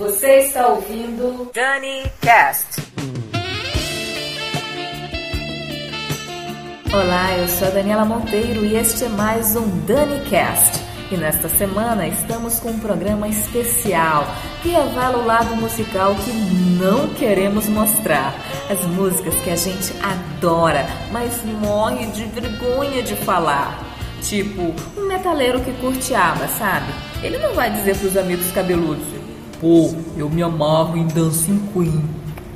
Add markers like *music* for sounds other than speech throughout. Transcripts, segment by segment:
Você está ouvindo Dani Cast. Olá, eu sou a Daniela Monteiro e este é mais um Dani Cast. E nesta semana estamos com um programa especial que revela o lado musical que não queremos mostrar. As músicas que a gente adora, mas morre de vergonha de falar. Tipo, um metaleiro que curte aba, sabe? Ele não vai dizer pros amigos cabeludos: Pô, eu me amarro em Dancing Queen.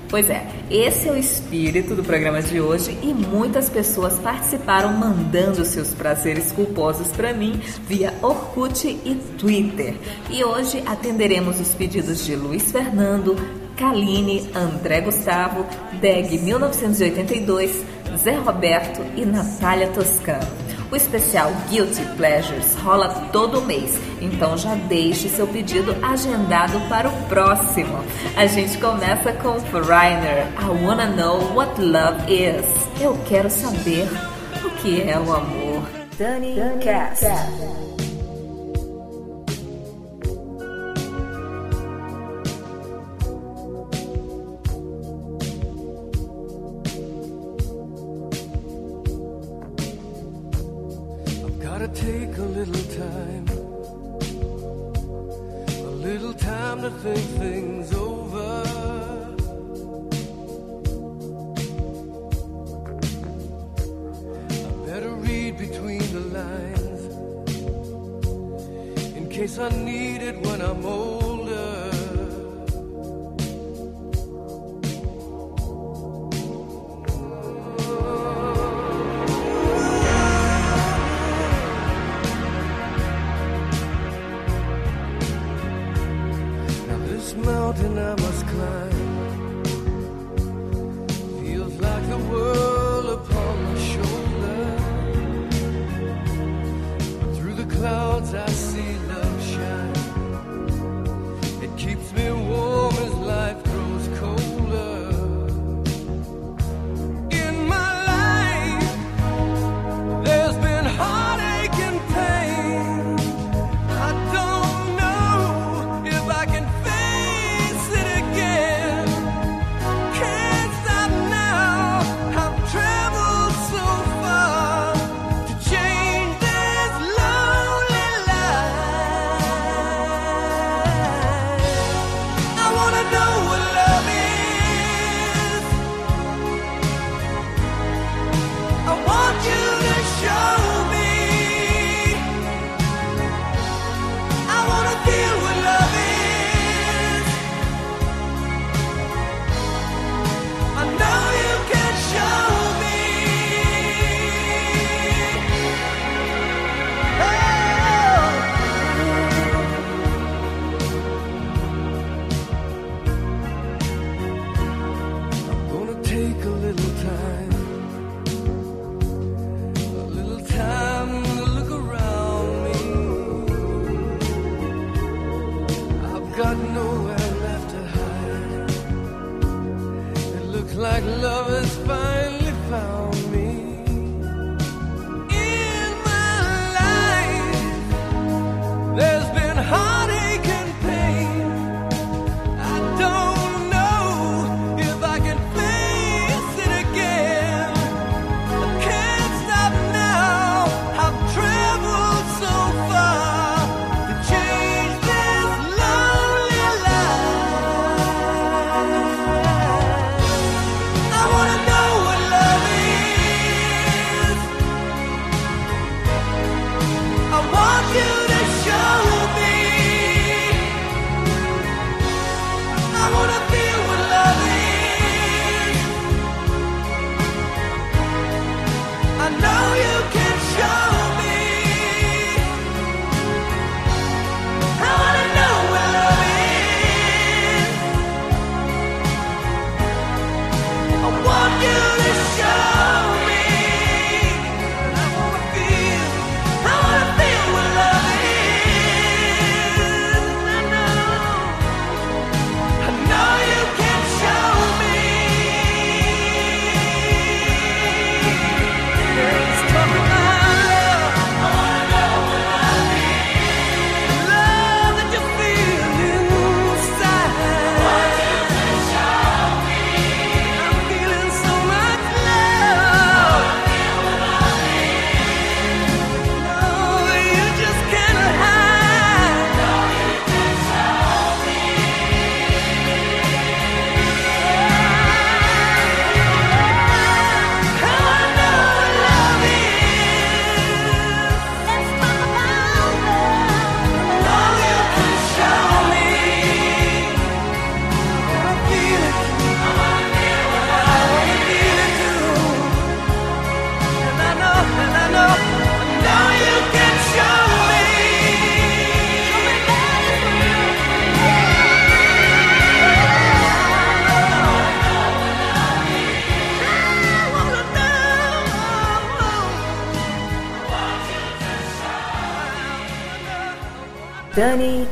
Pois é, esse é o espírito do programa de hoje e muitas pessoas participaram mandando seus prazeres culposos para mim via Orkut e Twitter. E hoje atenderemos os pedidos de Luiz Fernando, Kaline, André Gustavo, Deg 1982, Zé Roberto e Natália Toscano. O especial Guilty Pleasures rola todo mês, então já deixe seu pedido agendado para o próximo. A gente começa com Foreigner, I Wanna Know What Love Is. Eu quero saber o que é o amor. Dani, Dani Cast. Cast. like love is finally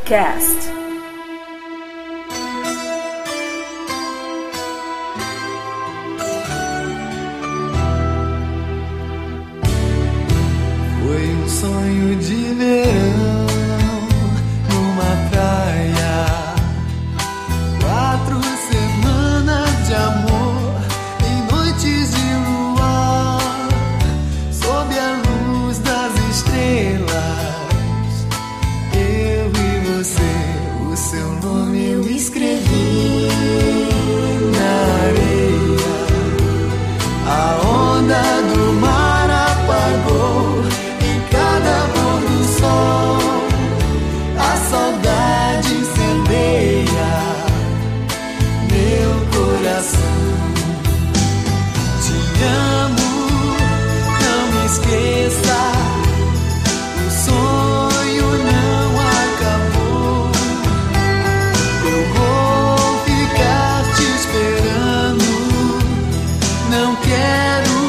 Cast. Quero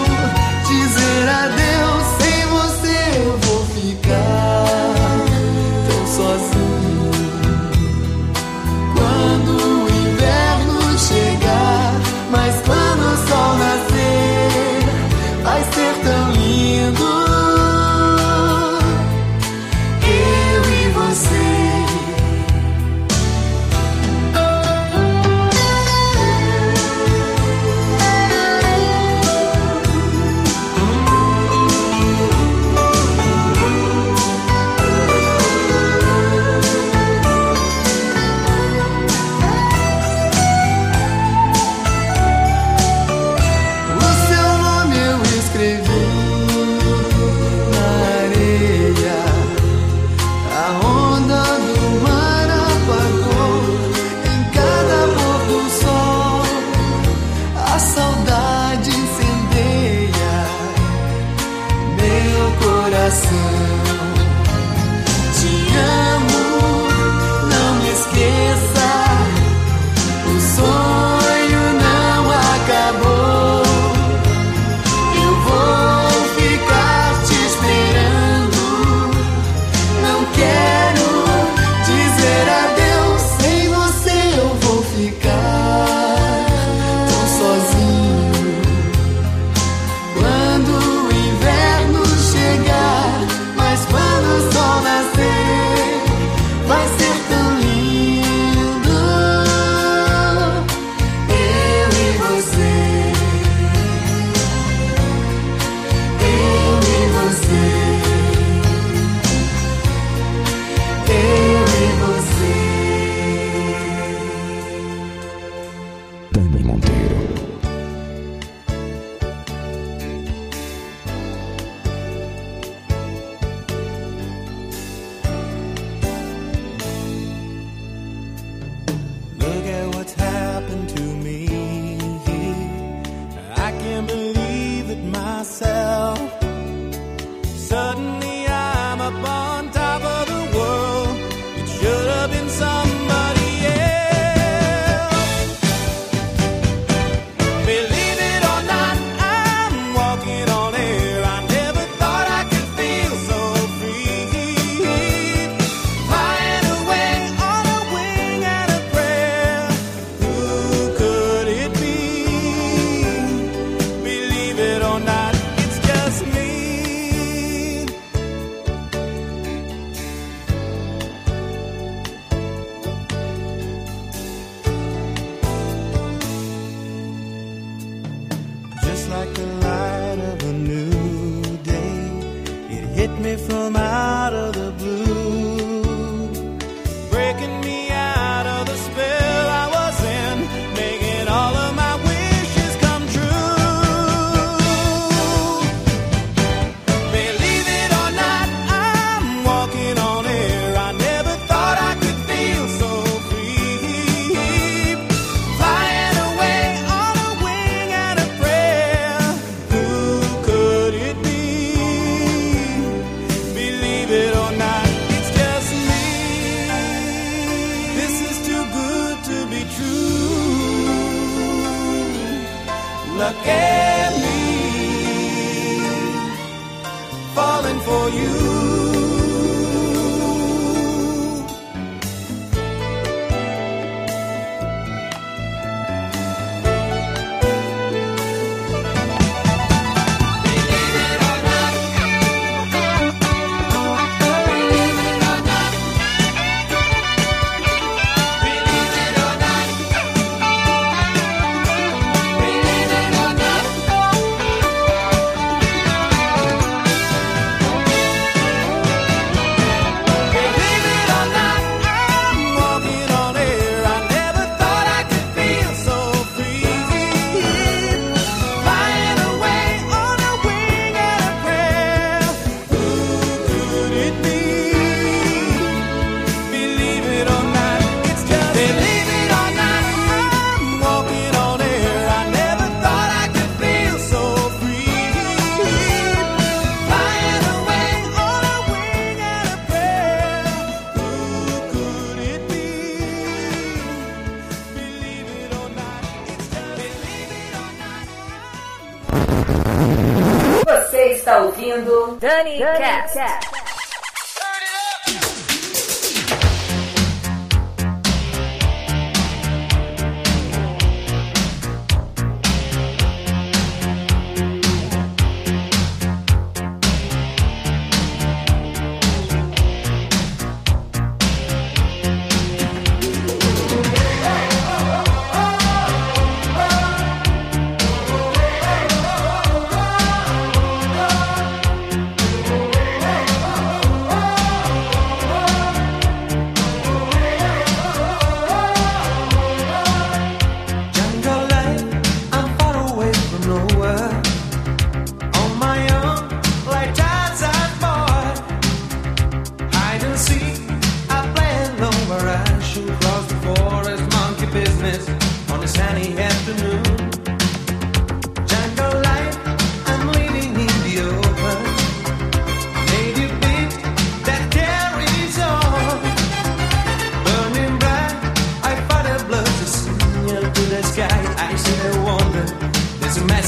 Dani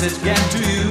message get to you?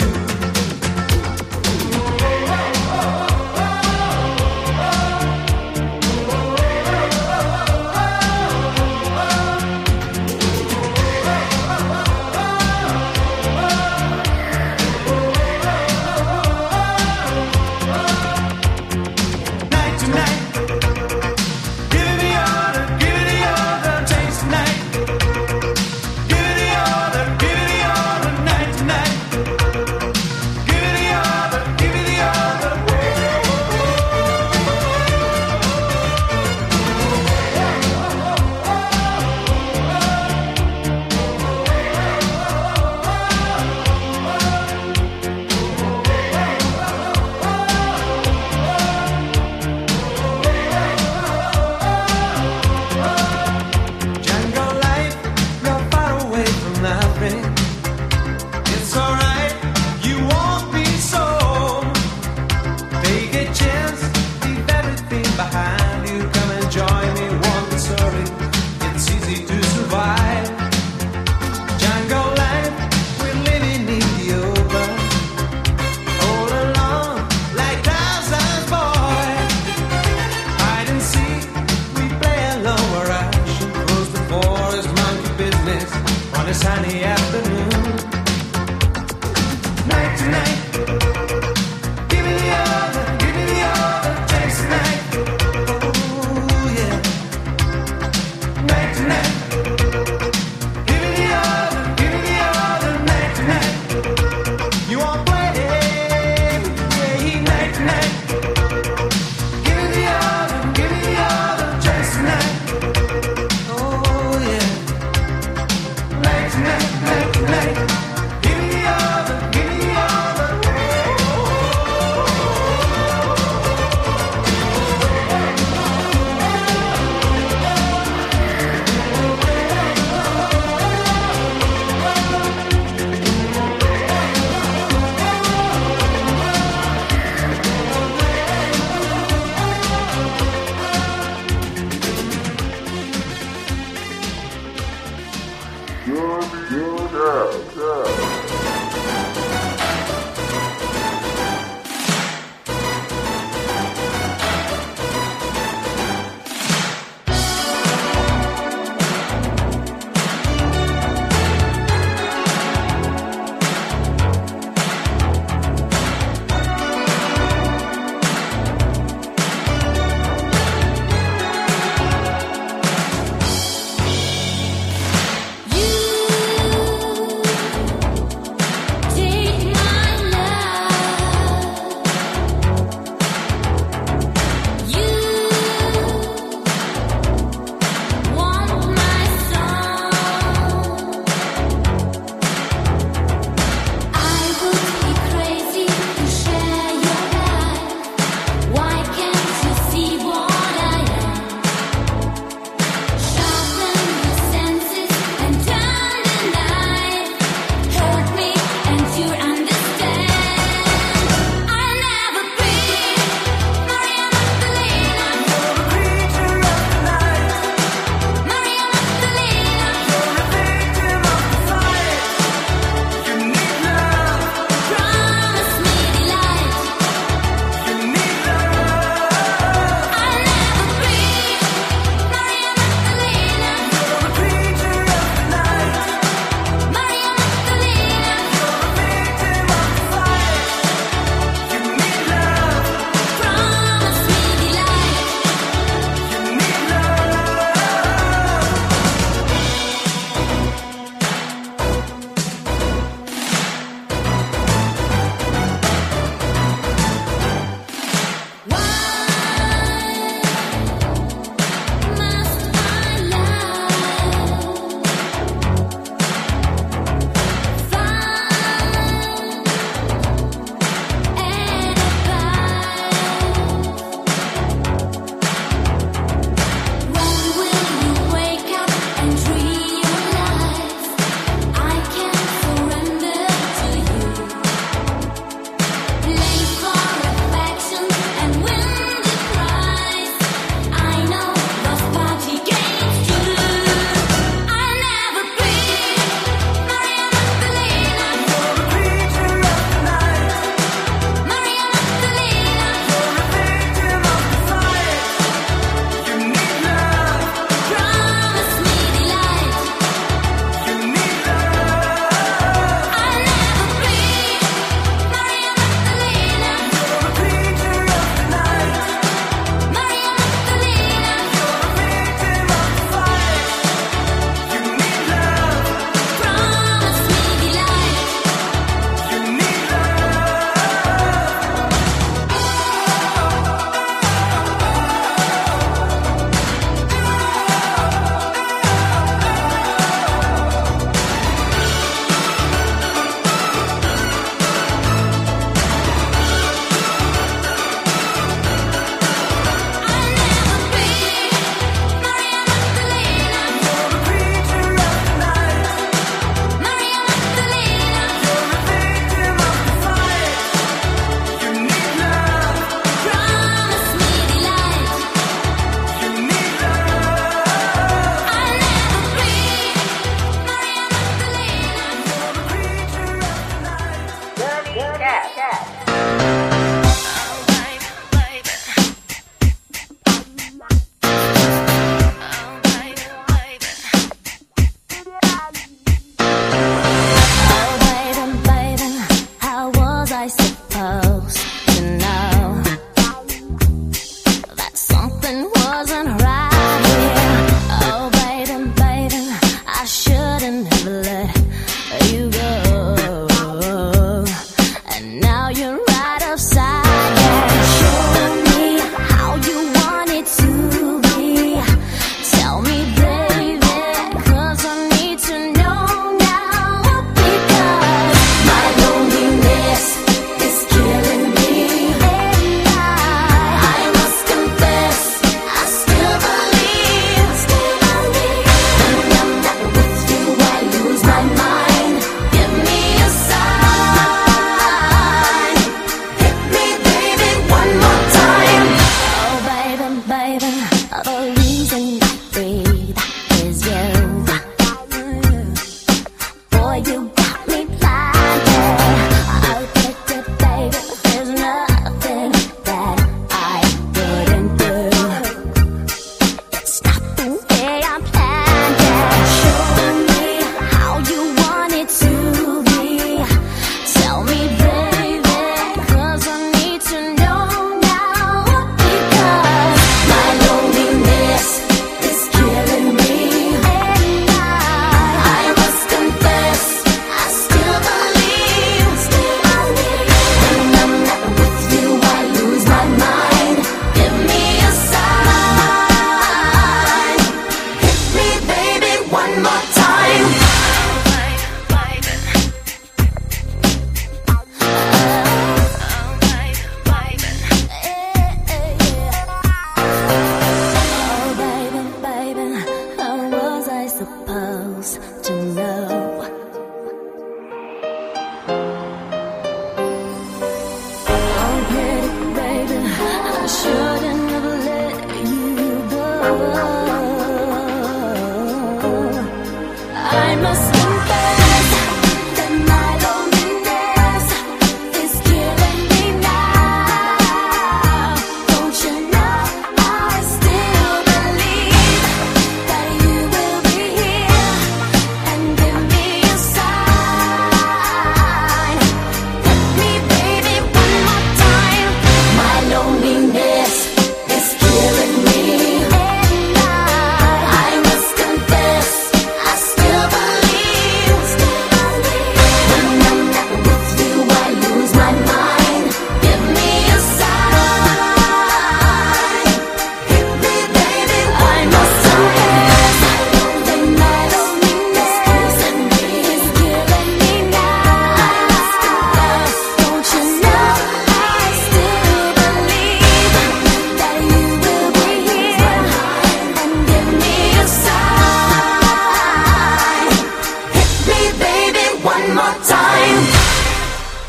One more time.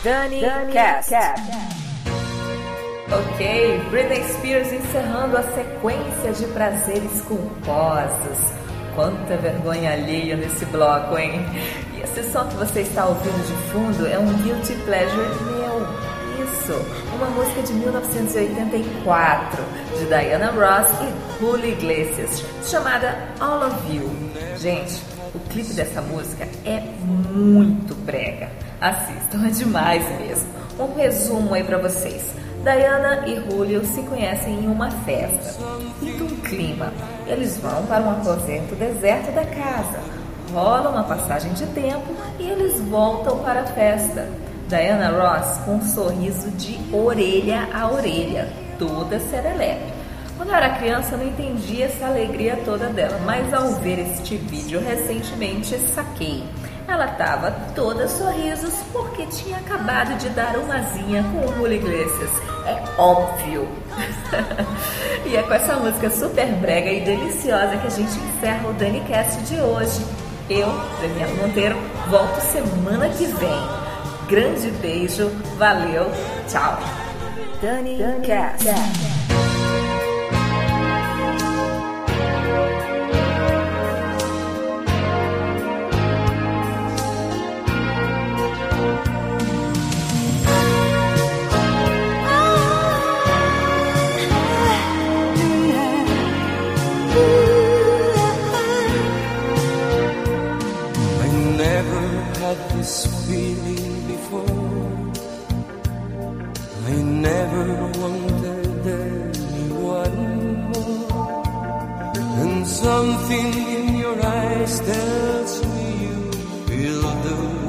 Dani, Cast. Ok, Britney Spears encerrando a sequência de prazeres culposos. Quanta vergonha alheia nesse bloco, hein? E esse som que você está ouvindo de fundo é um Guilty Pleasure meu. Isso, uma música de 1984, de Diana Ross e Julio Iglesias, chamada All of You. Gente, clipe dessa música é muito brega. Assistam, é demais mesmo. Um resumo aí pra vocês. Diana e Julio se conhecem em uma festa. Pinta um clima. Eles vão para um aposento deserto da casa. Rola uma passagem de tempo e eles voltam para a festa. Diana Ross com um sorriso de orelha a orelha, toda serelepe. Era criança eu não entendia essa alegria toda dela, mas ao ver este vídeo recentemente saquei. Ela estava toda sorrisos porque tinha acabado de dar uma zinha com o Julio Iglesias. É óbvio. *laughs* e é com essa música super brega e deliciosa que a gente encerra o DaniCast de hoje. Eu, Daniela Monteiro, volto semana que vem. Grande beijo, valeu, tchau. Dani feeling before. I never wanted anyone more. And something in your eyes tells me you feel the